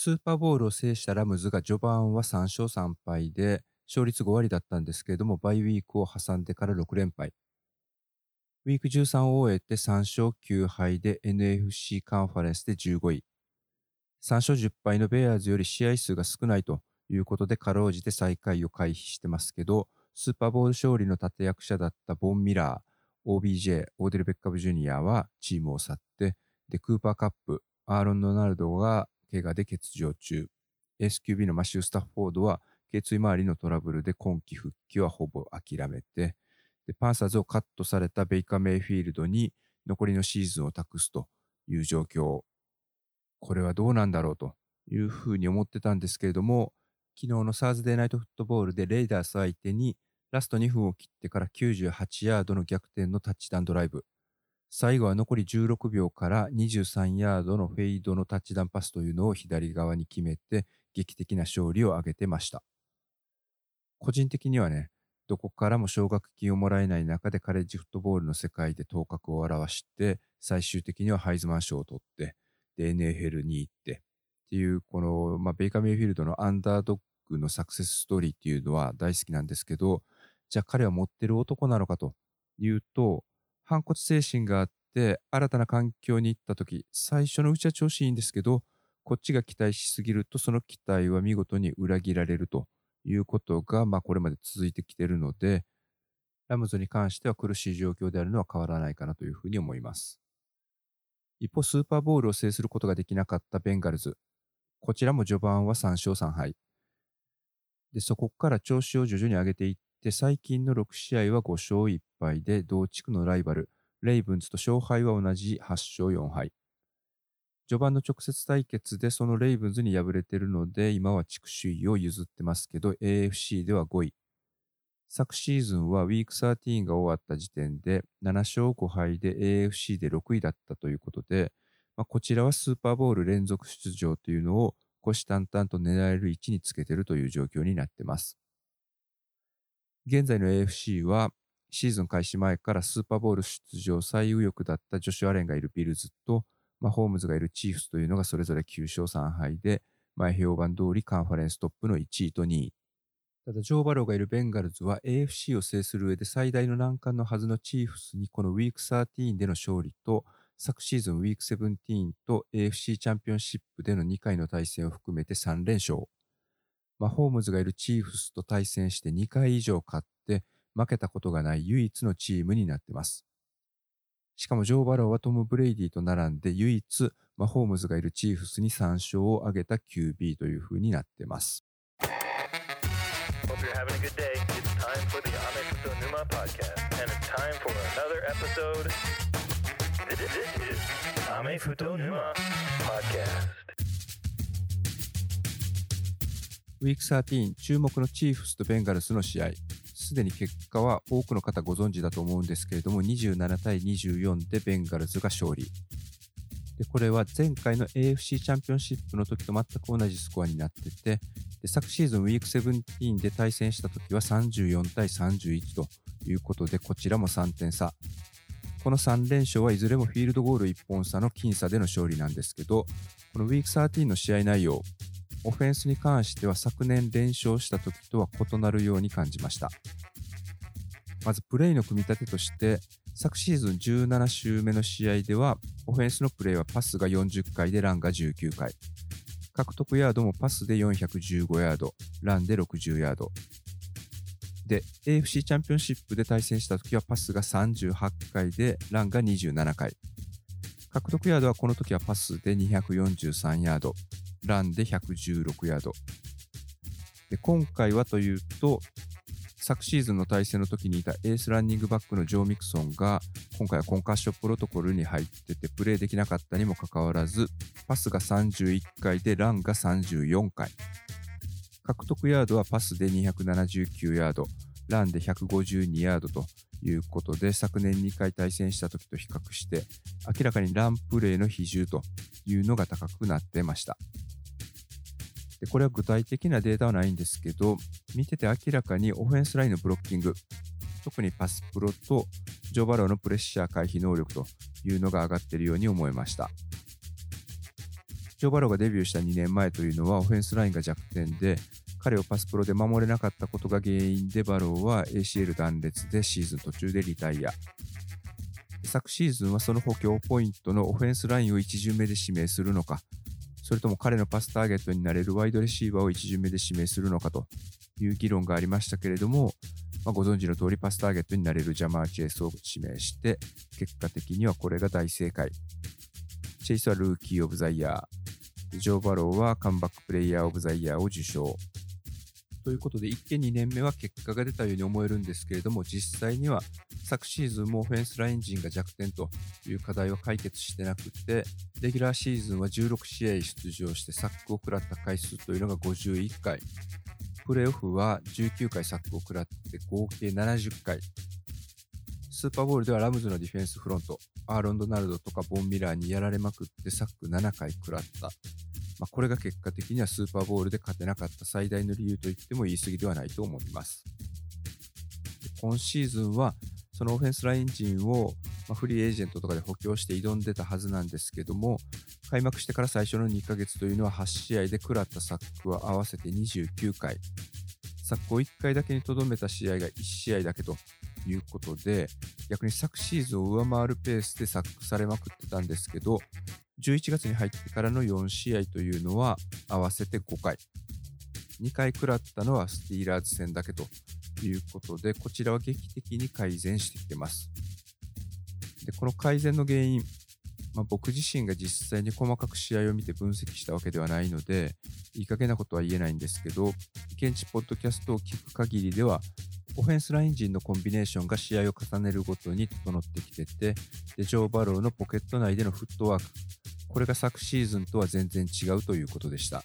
スーパーボールを制したラムズが序盤は3勝3敗で勝率5割だったんですけれども、バイウィークを挟んでから6連敗。ウィーク13を終えて3勝9敗で NFC カンファレンスで15位。3勝10敗のベアーズより試合数が少ないということで、かろうじて最下位を回避してますけど、スーパーボール勝利の立役者だったボン・ミラー、OBJ、オーデル・ベッカム・ジュニアはチームを去って、で、クーパーカップ、アーロン・ドナルドが怪我で欠場中、SQB のマシュー・スタッフォードは頸椎周りのトラブルで今季復帰はほぼ諦めて、でパンサーズをカットされたベイカ・メイフィールドに残りのシーズンを託すという状況。これはどうなんだろうというふうに思ってたんですけれども、昨日のサーズデーナイトフットボールでレイダース相手にラスト2分を切ってから98ヤードの逆転のタッチダウンドライブ。最後は残り16秒から23ヤードのフェイドのタッチダウンパスというのを左側に決めて劇的な勝利を挙げてました。個人的にはね、どこからも奨学金をもらえない中でカレッジフットボールの世界で頭角を現して、最終的にはハイズマン賞を取って、で、NFL に行って、っていう、この、まあ、ベイカー・メイフィールドのアンダードッグのサクセスストーリーっていうのは大好きなんですけど、じゃあ彼は持ってる男なのかというと、反骨精神があって、新たな環境に行った時、最初のうちは調子いいんですけど、こっちが期待しすぎると、その期待は見事に裏切られるということが、まあ、これまで続いてきているので、ラムズに関しては苦しい状況であるのは変わらないかなというふうに思います。一方、スーパーボールを制することができなかったベンガルズ。こちらも序盤は3勝3敗。で、そこから調子を徐々に上げていって、最近の6試合は5勝1敗で、同地区のライバル、レイブンズと勝敗は同じ8勝4敗。序盤の直接対決でそのレイブンズに敗れているので、今は地区首位を譲ってますけど、AFC では5位。昨シーズンはウィーク13が終わった時点で7勝5敗で AFC で6位だったということで、まあ、こちらはスーパーボール連続出場というのを虎視眈々と狙える位置につけているという状況になっています。現在の AFC はシーズン開始前からスーパーボール出場最有力だったジョシュ・アレンがいるビルズとまあ、ホームズがいるチーフスというのがそれぞれ9勝3敗で、前評判通りカンファレンストップの1位と2位。ただ、ジョー・バローがいるベンガルズは AFC を制する上で最大の難関のはずのチーフスにこのウィーク13での勝利と、昨シーズンウィーク17と AFC チャンピオンシップでの2回の対戦を含めて3連勝。マホームズがいるチーフスと対戦して2回以上勝って負けたことがない唯一のチームになってます。しかもジョー・バローはトム・ブレイディと並んで唯一、マホームズがいるチーフスに3勝を挙げた QB という風になってます。ウィーク13注目のチーフスとベンガルスの試合すでに結果は多くの方ご存知だと思うんですけれども、27対24でベンガルズが勝利。でこれは前回の AFC チャンピオンシップの時と全く同じスコアになってて、で昨シーズンウィーク17で対戦した時は34対31ということで、こちらも3点差。この3連勝はいずれもフィールドゴール1本差の僅差での勝利なんですけど、このウィーク13の試合内容、オフェンスに関しては昨年連勝した時とは異なるように感じました。まずプレイの組み立てとして、昨シーズン17週目の試合では、オフェンスのプレイはパスが40回でランが19回。獲得ヤードもパスで415ヤード、ランで60ヤード。で、AFC チャンピオンシップで対戦した時はパスが38回でランが27回。獲得ヤードはこの時はパスで243ヤード、ランで116ヤード。で今回はというと、昨シーズンの対戦の時にいたエースランニングバックのジョー・ミクソンが今回はコンカッションプロトコルに入っててプレーできなかったにもかかわらずパスが31回でランが34回獲得ヤードはパスで279ヤードランで152ヤードということで昨年2回対戦した時と比較して明らかにランプレーの比重というのが高くなってました。でこれは具体的なデータはないんですけど、見てて明らかにオフェンスラインのブロッキング、特にパスプロとジョー・バローのプレッシャー回避能力というのが上がっているように思いました。ジョー・バローがデビューした2年前というのはオフェンスラインが弱点で、彼をパスプロで守れなかったことが原因でバローは ACL 断裂でシーズン途中でリタイア。昨シーズンはその補強ポイントのオフェンスラインを1巡目で指名するのか、それとも彼のパスターゲットになれるワイドレシーバーを1巡目で指名するのかという議論がありましたけれども、まあ、ご存知の通りパスターゲットになれるジャマー・チェイスを指名して、結果的にはこれが大正解。チェイスはルーキー・オブ・ザ・イヤー。ジョー・バローはカムバック・プレイヤー・オブ・ザ・イヤーを受賞。ということで、一見2年目は結果が出たように思えるんですけれども、実際には昨シーズンもオフェンスライン陣が弱点という課題は解決してなくて、レギュラーシーズンは16試合出場してサックを食らった回数というのが51回、プレーオフは19回サックを食らって合計70回、スーパーボールではラムズのディフェンスフロント、アーロン・ドナルドとかボン・ミラーにやられまくってサック7回食らった。まあ、これが結果的にはスーパーボールで勝てなかった最大の理由と言っても言い過ぎではないと思います。今シーズンはそのオフェンスライン陣を、まフリーエージェントとかで補強して挑んでたはずなんですけども、開幕してから最初の2ヶ月というのは8試合で食らったサックは合わせて29回。サックを1回だけにとどめた試合が1試合だけということで、逆に昨シーズンを上回るペースでサックされまくってたんですけど、11月に入ってからの4試合というのは合わせて5回。2回食らったのはスティーラーズ戦だけということで、こちらは劇的に改善してきてます。で、この改善の原因、まあ、僕自身が実際に細かく試合を見て分析したわけではないので、いい加減なことは言えないんですけど、現地ポッドキャストを聞く限りでは、オフェンスライン陣のコンビネーションが試合を重ねるごとに整ってきてて、でジョー・バローのポケット内でのフットワーク、これが昨シーズンとは全然違うということでした。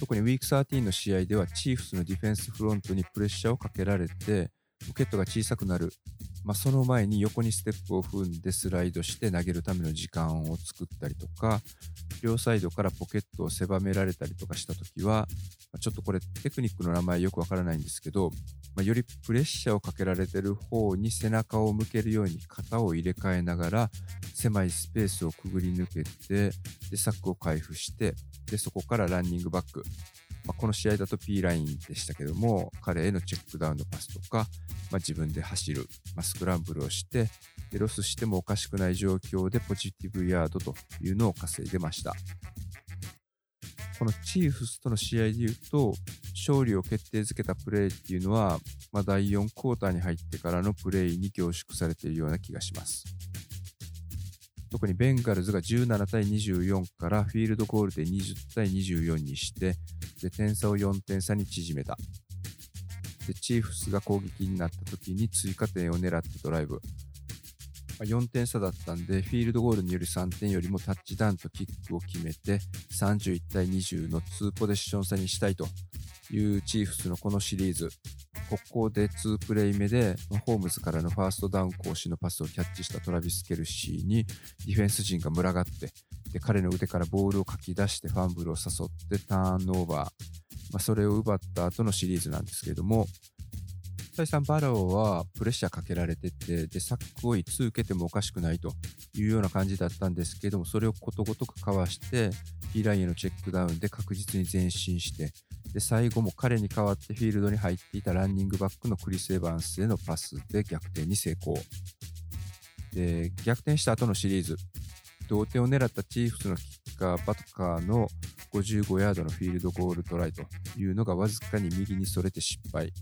特にウィーク13の試合ではチーフスのディフェンスフロントにプレッシャーをかけられて、ポケットが小さくなる。まあ、その前に横にステップを踏んでスライドして投げるための時間を作ったりとか、両サイドからポケットを狭められたりとかしたときは、ちょっとこれテクニックの名前よくわからないんですけど、まあ、よりプレッシャーをかけられてる方に背中を向けるように肩を入れ替えながら狭いスペースをくぐり抜けてでサックを回復してでそこからランニングバック、まあ、この試合だと P ラインでしたけども彼へのチェックダウンのパスとか、まあ、自分で走る、まあ、スクランブルをしてでロスしてもおかしくない状況でポジティブヤードというのを稼いでましたこのチーフスとの試合で言うと勝利を決定づけたプレーっていうのは、まあ、第4クォーターに入ってからのプレーに凝縮されているような気がします。特にベンガルズが17対24からフィールドゴールで20対24にしてで点差を4点差に縮めたでチーフスが攻撃になった時に追加点を狙ってドライブ4点差だったんでフィールドゴールによる3点よりもタッチダウンとキックを決めて31対20の2ポゼッション差にしたいというチーフスのこのシリーズ。ここで2プレイ目で、ホームズからのファーストダウン講師のパスをキャッチしたトラビス・ケルシーにディフェンス陣が群がって、で彼の腕からボールをかき出してファンブルを誘ってターンオーバー、まあ、それを奪った後のシリーズなんですけれども、再三バローはプレッシャーかけられてて、で、サックをいつ受けてもおかしくないというような感じだったんですけども、それをことごとくかわして、P ラインへのチェックダウンで確実に前進して、で、最後も彼に代わってフィールドに入っていたランニングバックのクリス・エヴァンスへのパスで逆転に成功。で、逆転した後のシリーズ、同点を狙ったチーフスのキッカー、バトカーの55ヤードのフィールドゴールトライというのがわずかに右にそれて失敗。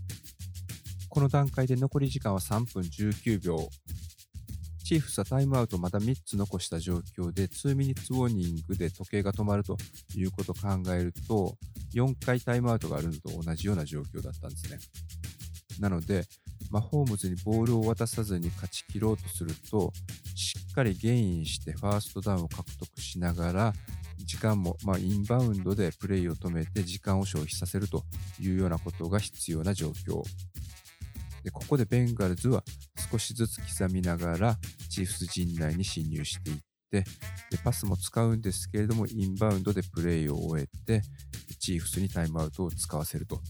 この段階で残り時間は3分19秒。チーフスはタイムアウトまだ3つ残した状況で2 minutes warning で時計が止まるということを考えると4回タイムアウトがあるのと同じような状況だったんですね。なので、マホームズにボールを渡さずに勝ち切ろうとするとしっかりゲインしてファーストダウンを獲得しながら時間も、まあ、インバウンドでプレイを止めて時間を消費させるというようなことが必要な状況でここでベンガルズは少しずつ刻みながらチーフス陣内に侵入していってでパスも使うんですけれどもインバウンドでプレーを終えてチーフスにタイムアウトを使わせると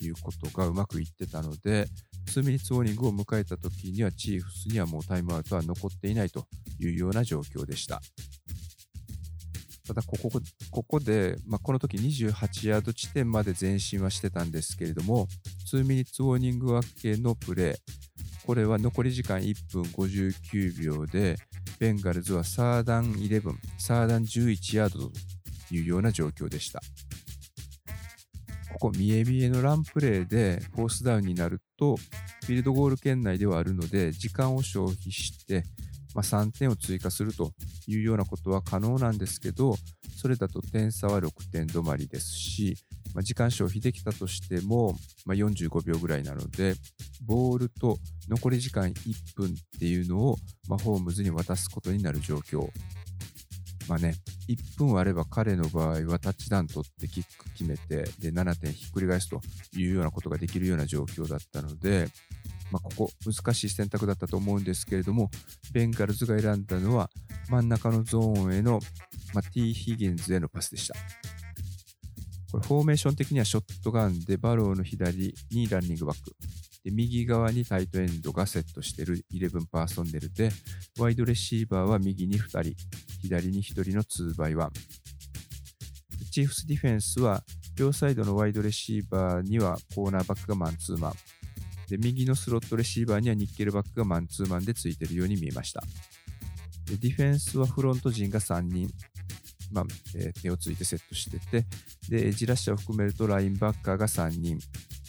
いうことがうまくいってたので2ミニッツウォーニングを迎えた時にはチーフスにはもうタイムアウトは残っていないというような状況でした。ただここ、ここで、まあ、この時28ヤード地点まで前進はしてたんですけれども、2ミニッツウォーニング分けのプレー、これは残り時間1分59秒で、ベンガルズはサーダン11、サーダン11ヤードというような状況でした。ここ、見え見えのランプレーでフォースダウンになると、フィールドゴール圏内ではあるので、時間を消費して、まあ、3点を追加するというようなことは可能なんですけど、それだと点差は6点止まりですし、まあ、時間消費できたとしても、まあ、45秒ぐらいなので、ボールと残り時間1分っていうのを、まあ、ホームズに渡すことになる状況。まあね、1分あれば彼の場合はタッチダウン取ってキック決めて、で、7点ひっくり返すというようなことができるような状況だったので、まあ、ここ難しい選択だったと思うんですけれども、ベンガルズが選んだのは真ん中のゾーンへの、まあ、T. ヒギンズへのパスでした。これフォーメーション的にはショットガンでバローの左にランニングバック。で右側にタイトエンドがセットしている11パーソンネルで、ワイドレシーバーは右に2人、左に1人の 2x1。チーフスディフェンスは両サイドのワイドレシーバーにはコーナーバックがマンツーマン。で、右のスロットレシーバーにはニッケルバックがマンツーマンでついているように見えました。でディフェンスはフロント陣が3人、まあえー、手をついてセットしてて、で、エッジラッシャーを含めるとラインバッカーが3人、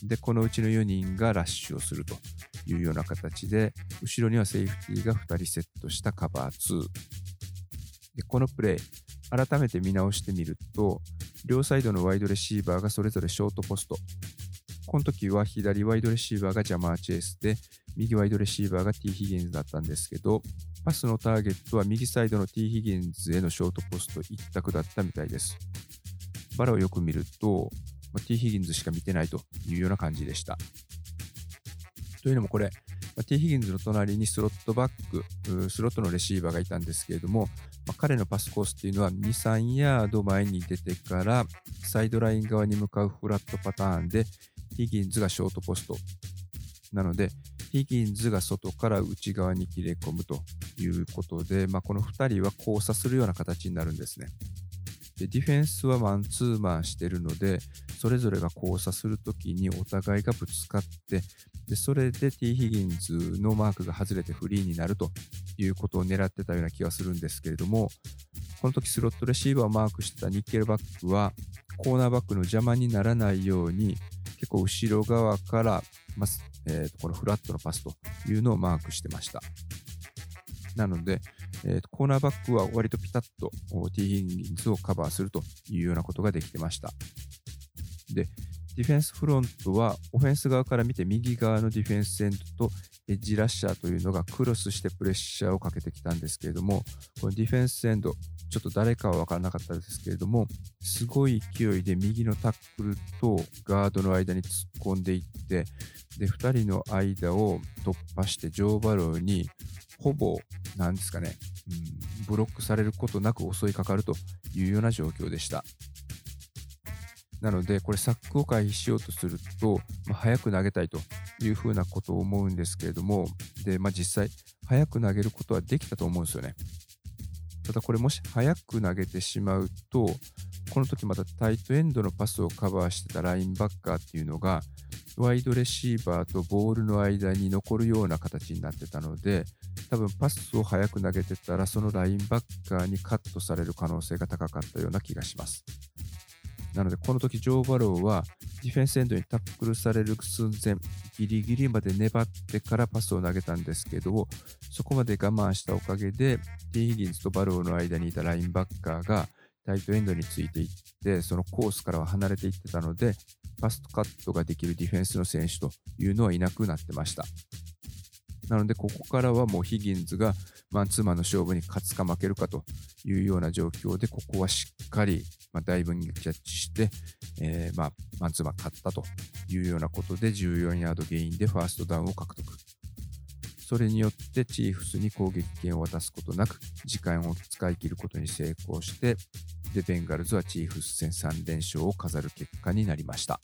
で、このうちの4人がラッシュをするというような形で、後ろにはセーフティーが2人セットしたカバー2。で、このプレイ、改めて見直してみると、両サイドのワイドレシーバーがそれぞれショートポスト、この時は左ワイドレシーバーがジャマー・チェイスで、右ワイドレシーバーが T・ ヒギンズだったんですけど、パスのターゲットは右サイドの T・ ヒギンズへのショートポスト一択だったみたいです。バラをよく見ると、ま T・ ヒギンズしか見てないというような感じでした。というのもこれ、ま T・ ヒギンズの隣にスロットバック、スロットのレシーバーがいたんですけれども、彼のパスコースっていうのは2、3ヤード前に出てからサイドライン側に向かうフラットパターンでヒギンズがショートポスト。なので、ヒギンズが外から内側に切れ込むということで、まあ、この2人は交差するような形になるんですね。でディフェンスはマンツーマンしてるので、それぞれが交差するときにお互いがぶつかって、でそれで T・ ヒギンズのマークが外れてフリーになるということを狙ってたような気がするんですけれども、この時スロットレシーバーをマークしてたニッケルバックは、コーナーバックの邪魔にならないように、結構後ろ側から、まえー、とこのフラットのパスというのをマークしてました。なので、えー、コーナーバックは割とピタッと T ヒギンズをカバーするというようなことができてました。で、ディフェンスフロントはオフェンス側から見て右側のディフェンスエンドとエッジラッシャーというのがクロスしてプレッシャーをかけてきたんですけれども、このディフェンスエンド、ちょっと誰かは分からなかったですけれども、すごい勢いで右のタックルとガードの間に突っ込んでいって、で、2人の間を突破してジョー・バローにほぼ、なんですかね、うん、ブロックされることなく襲いかかるというような状況でした。なので、これ、サックを回避しようとすると、まあ、早く投げたいというふうなことを思うんですけれども、で、まあ、実際、早く投げることはできたと思うんですよね。ただ、これ、もし早く投げてしまうと、この時またタイトエンドのパスをカバーしてたラインバッカーっていうのが、ワイドレシーバーとボールの間に残るような形になってたので、多分パスを早く投げてたら、そのラインバッカーにカットされる可能性が高かったような気がします。なので、この時ジョー・バローはディフェンスエンドにタックルされる寸前、ギリギリまで粘ってからパスを投げたんですけど、そこまで我慢したおかげで、ティー・ヒギンズとバローの間にいたラインバッカーがタイトエンドについていって、そのコースからは離れていってたので、パストカットができるディフェンスの選手というのはいなくなってました。なので、ここからはもうヒギンズがマンツーマンの勝負に勝つか負けるかというような状況で、ここはしっかり、まあ、ダイブにキャッチして、えー、まあ、マンツーマン勝ったというようなことで、14ヤードゲインでファーストダウンを獲得。それによってチーフスに攻撃権を渡すことなく、時間を使い切ることに成功して、で、ベンガルズはチーフス戦3連勝を飾る結果になりました。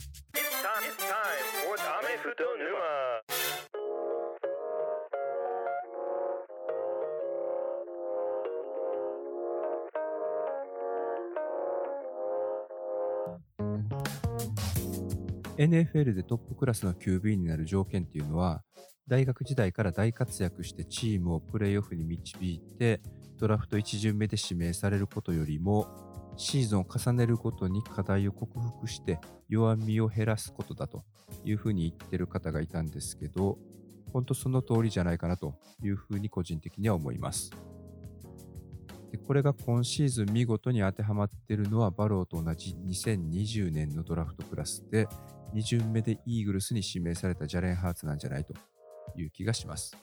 NFL でトップクラスの QB になる条件っていうのは、大学時代から大活躍してチームをプレーオフに導いて、ドラフト1巡目で指名されることよりも、シーズンを重ねるごとに課題を克服して弱みを減らすことだというふうに言ってる方がいたんですけど、本当その通りじゃないかなというふうに個人的には思います。でこれが今シーズン見事に当てはまっているのはバローと同じ2020年のドラフトクラスで2巡目でイーグルスに指名されたジャレン・ハーツなんじゃないという気がします。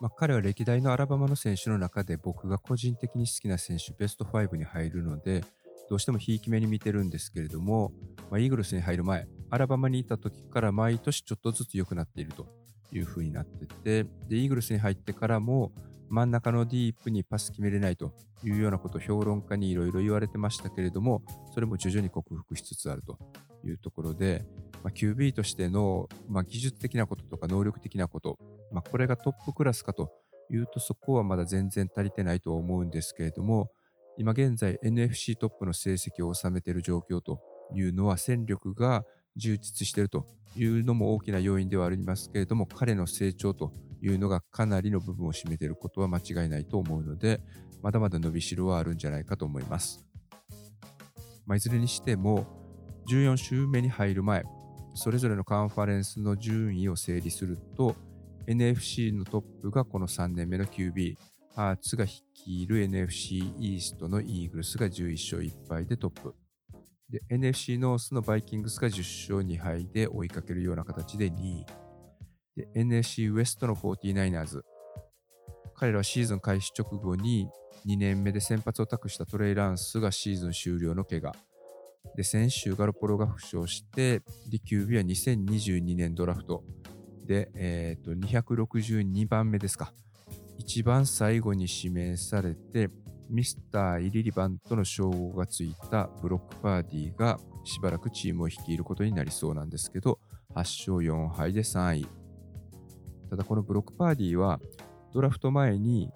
まあ、彼は歴代のアラバマの選手の中で僕が個人的に好きな選手ベスト5に入るのでどうしてもひいき目に見てるんですけれども、まあ、イーグルスに入る前アラバマにいた時から毎年ちょっとずつ良くなっているという風になっててでイーグルスに入ってからも真ん中のディープにパス決めれないというようなことを評論家にいろいろ言われてましたけれどもそれも徐々に克服しつつあるというところで、まあ、QB としての、まあ、技術的なこととか能力的なこと、まあ、これがトップクラスかというとそこはまだ全然足りてないと思うんですけれども今現在 NFC トップの成績を収めている状況というのは戦力が充実しているというのも大きな要因ではありますけれども彼の成長というのがかなりの部分を占めていることは間違いないと思うのでまだまだ伸びしろはあるんじゃないかと思います。まあ、いずれにしても14週目に入る前、それぞれのカンファレンスの順位を整理すると、NFC のトップがこの3年目の QB、ハーツが率いる NFC イーストのイーグルスが11勝1敗でトップ。で、NFC ノースのバイキングスが10勝2敗で追いかけるような形で2位。で、NFC ウエストの 49ers。彼らはシーズン開始直後に2年目で先発を託したトレイランスがシーズン終了の怪我。で、先週ガロポロが負傷して、で、QB は2022年ドラフトで、えっ、ー、と、262番目ですか。一番最後に指名されて、ミスター・イリリバントの称号がついたブロックパーティーがしばらくチームを率いることになりそうなんですけど、8勝4敗で3位。ただこのブロックパーティーはドラフト前に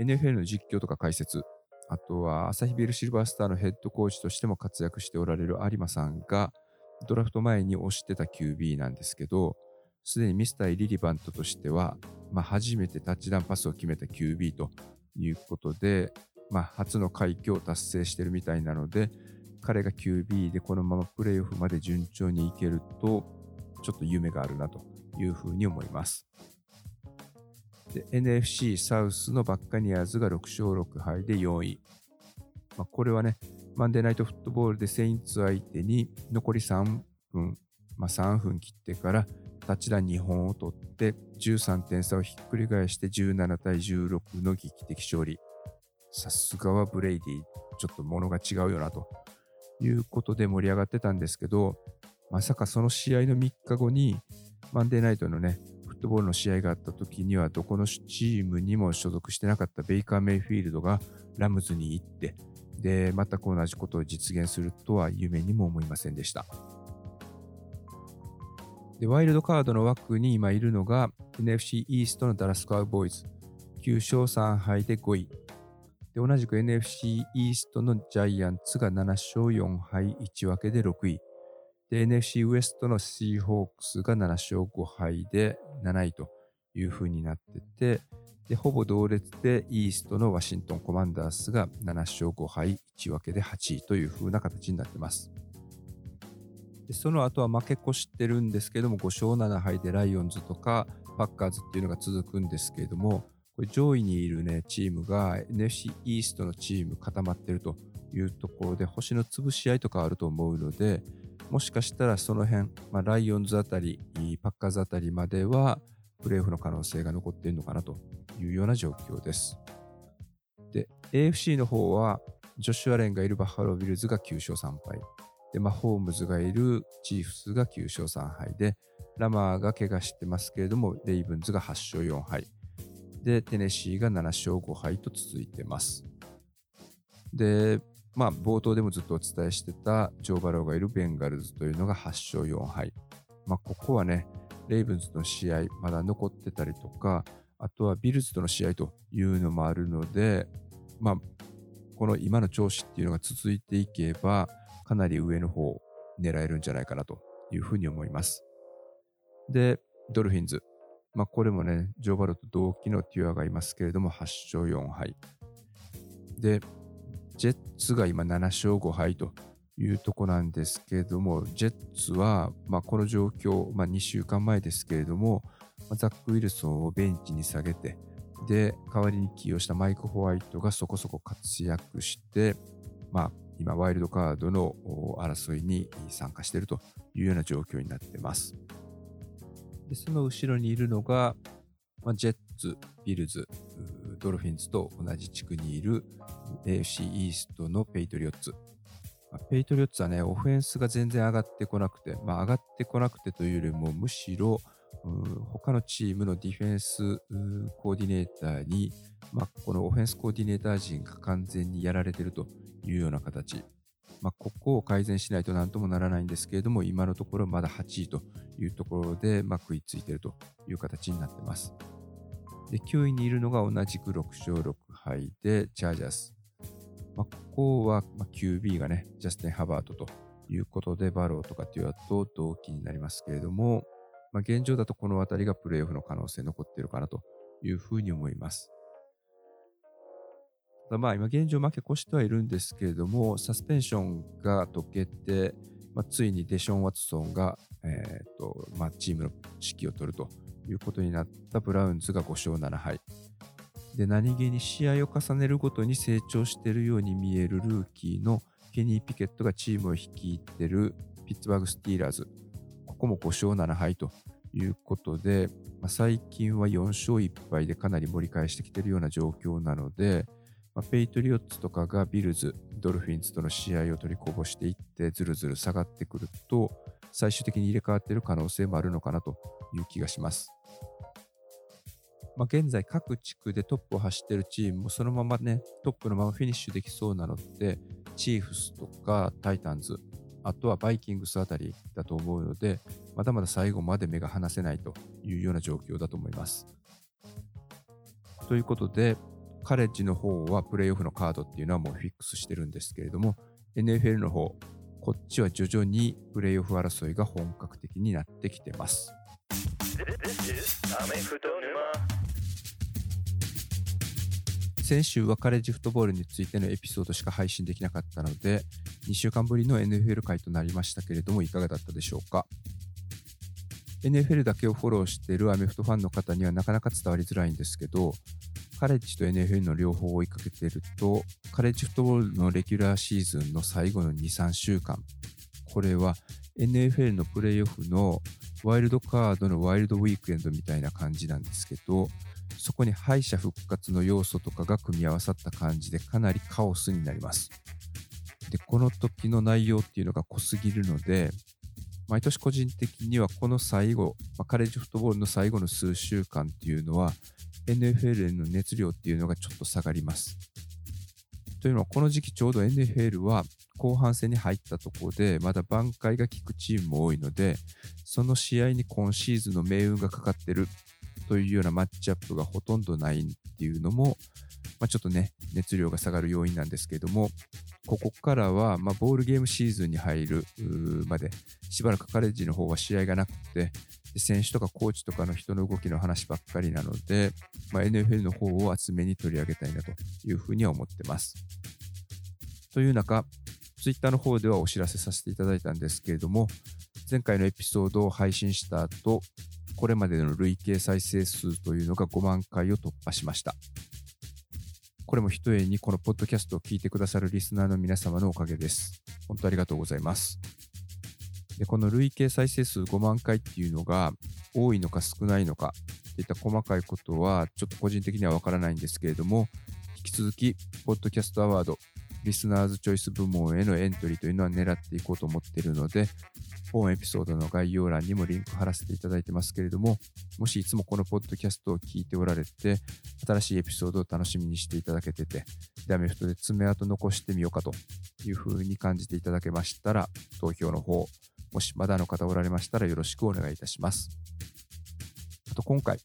NFL の実況とか解説、あとは、アサヒビルシルバースターのヘッドコーチとしても活躍しておられる有馬さんが、ドラフト前に推してた QB なんですけど、すでにミスター・リリバントとしては、まあ、初めてタッチダウンパスを決めた QB ということで、まあ、初の快挙を達成してるみたいなので、彼が QB でこのままプレーオフまで順調にいけると、ちょっと夢があるなというふうに思います。で、NFC サウスのバッカニアーズが6勝6敗で4位。まあ、これはね、マンデーナイトフットボールでセインツ相手に残り3分、まあ、3分切ってからタッチダウン2本を取って13点差をひっくり返して17対16の劇的勝利。さすがはブレイディ、ちょっと物が違うよなということで盛り上がってたんですけど、まさかその試合の3日後にマンデーナイトのね、トボールの試合があった時には、どこのチームにも所属してなかったベイカー・メイフィールドがラムズに行って、で、全く同じことを実現するとは夢にも思いませんでした。で、ワイルドカードの枠に今いるのが NFC イーストのダラスカウボーイズ。9勝3敗で5位。で、同じく NFC イーストのジャイアンツが7勝4敗1分けで6位。で、NFC ウエストのシーホークスが7勝5敗で7位という風になってて、で、ほぼ同列でイーストのワシントンコマンダースが7勝5敗1分けで8位という風な形になってます。でその後は負け越してるんですけども、5勝7敗でライオンズとかパッカーズっていうのが続くんですけれども、これ上位にいるね、チームが NFC イーストのチーム固まってるというところで、星の潰し合いとかあると思うので、もしかしたらその辺、まあ、ライオンズあたり、パッカーズあたりまでは、プレーオフの可能性が残っているのかなというような状況です。で、AFC の方は、ジョシュアレンがいるバッファロービルズが9勝3敗。で、マホームズがいるチーフスが9勝3敗で、ラマーが怪我してますけれども、レイブンズが8勝4敗。で、テネシーが7勝5敗と続いてます。で、まあ、冒頭でもずっとお伝えしてたジョー・バローがいるベンガルズというのが8勝4敗。まあ、ここはね、レイブンズの試合まだ残ってたりとか、あとはビルズとの試合というのもあるので、まあ、この今の調子っていうのが続いていけば、かなり上の方を狙えるんじゃないかなというふうに思います。で、ドルフィンズ。まあ、これもね、ジョーバローと同期のトゥアがいますけれども、8勝4敗。で、ジェッツが今7勝5敗というとこなんですけれども、ジェッツは、まあ、この状況、まあ、2週間前ですけれども、ザック・ウィルソンをベンチに下げて、で、代わりに起用したマイク・ホワイトがそこそこ活躍して、まあ、今、ワイルドカードの争いに参加しているというような状況になっています。でその後ろにいるのが、まあ、ジェッツ、ビルズ、ドルフィンズと同じ地区にいる AFC イーストのペイトリオッツ。まあ、ペイトリオッツはね、オフェンスが全然上がってこなくて、まあ、上がってこなくてというよりも、むしろ、他のチームのディフェンスコーディネーターに、まあ、このオフェンスコーディネーター陣が完全にやられているというような形。まあ、ここを改善しないと何ともならないんですけれども、今のところまだ8位というところで、まあ、食いついているという形になっています。で、9位にいるのが同じく6勝6敗で、チャージャース。まあ、ここは、ま QB がね、ジャスティン・ハバートということで、バローとかテュアと同期になりますけれども、まあ、現状だとこの辺りがプレイオフの可能性残っているかなというふうに思います。ただまあ今現状負け越してはいるんですけれども、サスペンションが解けて、まあ、ついにデション・ワトソンが、えーとまあ、チームの指揮を取るということになったブラウンズが5勝7敗。で、何気に試合を重ねるごとに成長しているように見えるルーキーのケニー・ピケットがチームを率いているピッツバーグ・スティーラーズ。ここも5勝7敗ということで、まあ、最近は4勝1敗でかなり盛り返してきているような状況なので、まあ、ペイトリオッツとかがビルズ、ドルフィンズとの試合を取りこぼしていって、ずるずる下がってくると、最終的に入れ替わっている可能性もあるのかなという気がします。まあ、現在各地区でトップを走ってるチームもそのままね、トップのままフィニッシュできそうなので、チーフスとかタイタンズ、あとはバイキングスあたりだと思うので、まだまだ最後まで目が離せないというような状況だと思います。ということで、カレッジの方はプレイオフのカードっていうのはもうフィックスしてるんですけれども、NFL の方、こっちは徐々にプレイオフ争いが本格的になってきてます。先週はカレッジフットボールについてのエピソードしか配信できなかったので、2週間ぶりの NFL 回となりましたけれども、いかがだったでしょうか？NFL だけをフォローしているアメフトファンの方にはなかなか伝わりづらいんですけど、カレッジと NFL の両方を追いかけていると、カレッジフットボールのレギュラーシーズンの最後の2、3週間、これは NFL のプレイオフのワイルドカードのワイルドウィークエンドみたいな感じなんですけど、そこに敗者復活の要素とかが組み合わさった感じでかなりカオスになります。で、この時の内容っていうのが濃すぎるので、毎年個人的にはこの最後、まあ、カレッジフットボールの最後の数週間っていうのは NFL への熱量っていうのがちょっと下がります。というのは、この時期ちょうど NFL は後半戦に入ったところで、まだ挽回が効くチームも多いので、その試合に今シーズンの命運がかかってるというようなマッチアップがほとんどないっていうのも、まあ、ちょっとね、熱量が下がる要因なんですけれども、ここからは、まあ、ボールゲームシーズンに入るまで、しばらくカレッジの方は試合がなくて、選手とかコーチとかの人の動きの話ばっかりなので、まあ、NFL の方を厚めに取り上げたいなというふうには思ってます。という中、Twitter の方ではお知らせさせていただいたんですけれども、前回のエピソードを配信した後、これまでの累計再生数というのが5万回を突破しました。これもひとえにこのポッドキャストを聞いてくださるリスナーの皆様のおかげです。本当ありがとうございます。でこの累計再生数5万回っていうのが多いのか少ないのかといった細かいことはちょっと個人的にはわからないんですけれども、引き続き、ポッドキャストアワード、リスナーズチョイス部門へのエントリーというのは狙っていこうと思っているので、本エピソードの概要欄にもリンク貼らせていただいてますけれども、もしいつもこのポッドキャストを聞いておられて、新しいエピソードを楽しみにしていただけてて、ダメフトで爪痕残してみようかというふうに感じていただけましたら、投票の方、もしまだの方おられましたらよろしくお願いいたします。あと今回、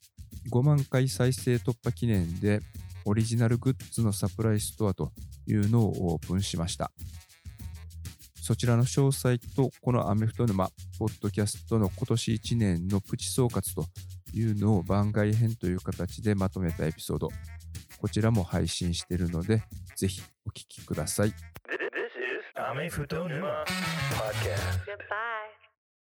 5万回再生突破記念で、オリジナルグッズのサプライストアというのをオープンしました。そちらの詳細と、このアメフト沼、ポッドキャストの今年1年のプチ総括というのを番外編という形でまとめたエピソード、こちらも配信しているので、ぜひお聞きください。This is Ame Futonuma Podcast. Goodbye.